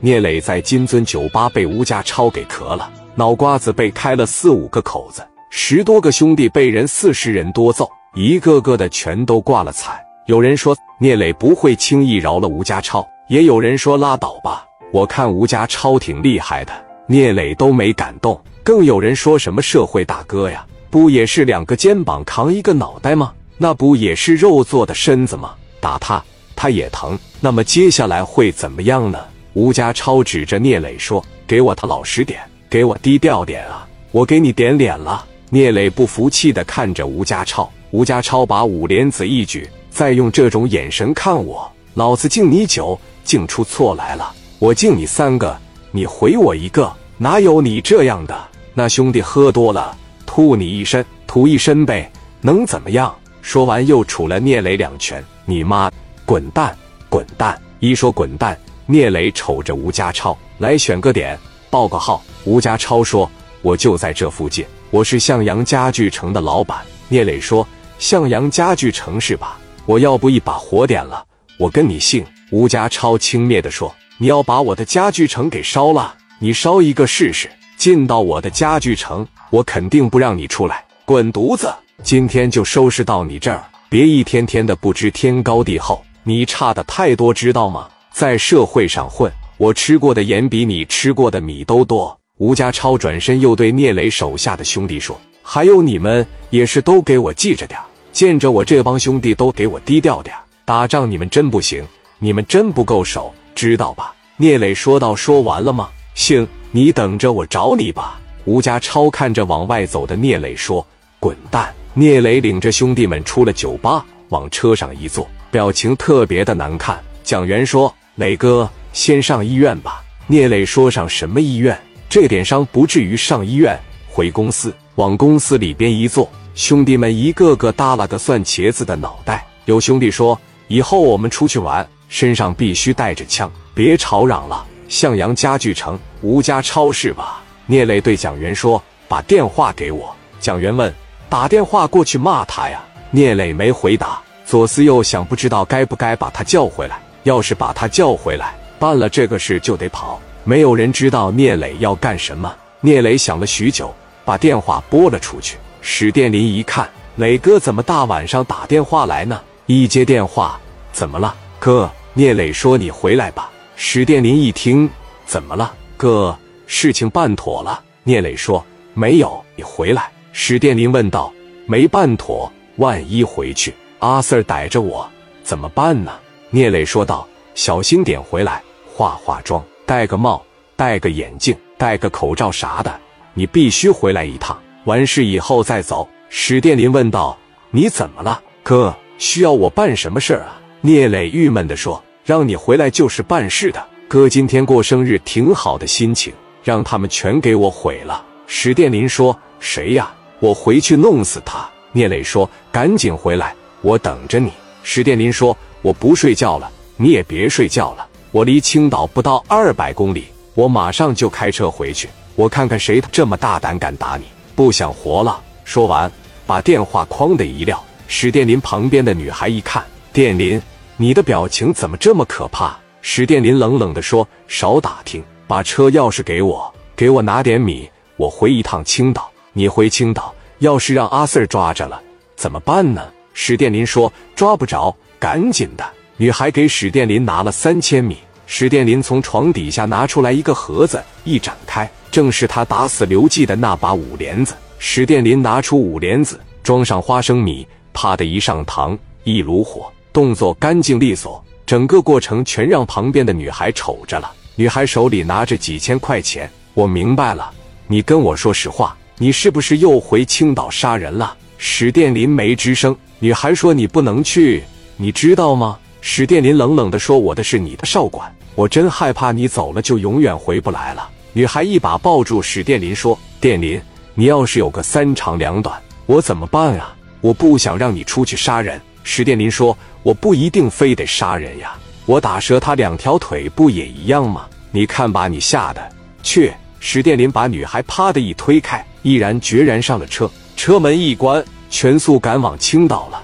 聂磊在金尊酒吧被吴家超给磕了，脑瓜子被开了四五个口子，十多个兄弟被人四十人多揍，一个个的全都挂了彩。有人说聂磊不会轻易饶了吴家超，也有人说拉倒吧，我看吴家超挺厉害的，聂磊都没敢动。更有人说什么社会大哥呀，不也是两个肩膀扛一个脑袋吗？那不也是肉做的身子吗？打他他也疼。那么接下来会怎么样呢？吴家超指着聂磊说：“给我他老实点，给我低调点啊！我给你点脸了。”聂磊不服气的看着吴家超，吴家超把五莲子一举，再用这种眼神看我，老子敬你酒，敬出错来了。我敬你三个，你回我一个，哪有你这样的？那兄弟喝多了，吐你一身，吐一身呗，能怎么样？说完又杵了聂磊两拳。你妈，滚蛋，滚蛋！一说滚蛋。聂磊瞅着吴家超，来选个点，报个号。吴家超说：“我就在这附近，我是向阳家具城的老板。”聂磊说：“向阳家具城是吧？我要不一把火点了，我跟你姓。”吴家超轻蔑地说：“你要把我的家具城给烧了，你烧一个试试。进到我的家具城，我肯定不让你出来，滚犊子！今天就收拾到你这儿，别一天天的不知天高地厚，你差的太多，知道吗？”在社会上混，我吃过的盐比你吃过的米都多。吴家超转身又对聂磊手下的兄弟说：“还有你们也是都给我记着点，见着我这帮兄弟都给我低调点。打仗你们真不行，你们真不够手，知道吧？”聂磊说道：“说完了吗？行，你等着我找你吧。”吴家超看着往外走的聂磊说：“滚蛋！”聂磊领着兄弟们出了酒吧，往车上一坐，表情特别的难看。蒋元说。磊哥，先上医院吧。聂磊说：“上什么医院？这点伤不至于上医院。回公司，往公司里边一坐，兄弟们一个个耷拉个蒜茄子的脑袋。有兄弟说：以后我们出去玩，身上必须带着枪，别吵嚷了。向阳家具城，吴家超市吧？”聂磊对蒋元说：“把电话给我。”蒋元问：“打电话过去骂他呀？”聂磊没回答，左思右想，不知道该不该把他叫回来。要是把他叫回来，办了这个事就得跑，没有人知道聂磊要干什么。聂磊想了许久，把电话拨了出去。史殿林一看，磊哥怎么大晚上打电话来呢？一接电话，怎么了，哥？聂磊说：“你回来吧。”史殿林一听，怎么了，哥？事情办妥了。聂磊说：“没有，你回来。”史殿林问道：“没办妥，万一回去阿 Sir 逮着我怎么办呢？”聂磊说道：“小心点回来，化化妆，戴个帽，戴个眼镜，戴个口罩啥的。你必须回来一趟，完事以后再走。”史殿林问道：“你怎么了，哥？需要我办什么事儿啊？”聂磊郁闷地说：“让你回来就是办事的。哥今天过生日，挺好的心情，让他们全给我毁了。”史殿林说：“谁呀？我回去弄死他。”聂磊说：“赶紧回来，我等着你。”史殿林说。我不睡觉了，你也别睡觉了。我离青岛不到二百公里，我马上就开车回去。我看看谁这么大胆敢打你，不想活了。说完，把电话哐的一撂。史殿林旁边的女孩一看，殿林，你的表情怎么这么可怕？史殿林冷冷地说：“少打听，把车钥匙给我，给我拿点米，我回一趟青岛。你回青岛，要是让阿 Sir 抓着了怎么办呢？”史殿林说：“抓不着。”赶紧的，女孩给史殿林拿了三千米。史殿林从床底下拿出来一个盒子，一展开，正是他打死刘季的那把五莲子。史殿林拿出五莲子，装上花生米，啪的一上膛，一炉火，动作干净利索。整个过程全让旁边的女孩瞅着了。女孩手里拿着几千块钱，我明白了，你跟我说实话，你是不是又回青岛杀人了？史殿林没吱声。女孩说：“你不能去。”你知道吗？史殿林冷冷地说：“我的是你的少管，我真害怕你走了就永远回不来了。”女孩一把抱住史殿林说：“殿林，你要是有个三长两短，我怎么办啊？我不想让你出去杀人。”史殿林说：“我不一定非得杀人呀，我打折他两条腿不也一样吗？你看把你吓的。”去！史殿林把女孩啪的一推开，毅然决然上了车，车门一关，全速赶往青岛了。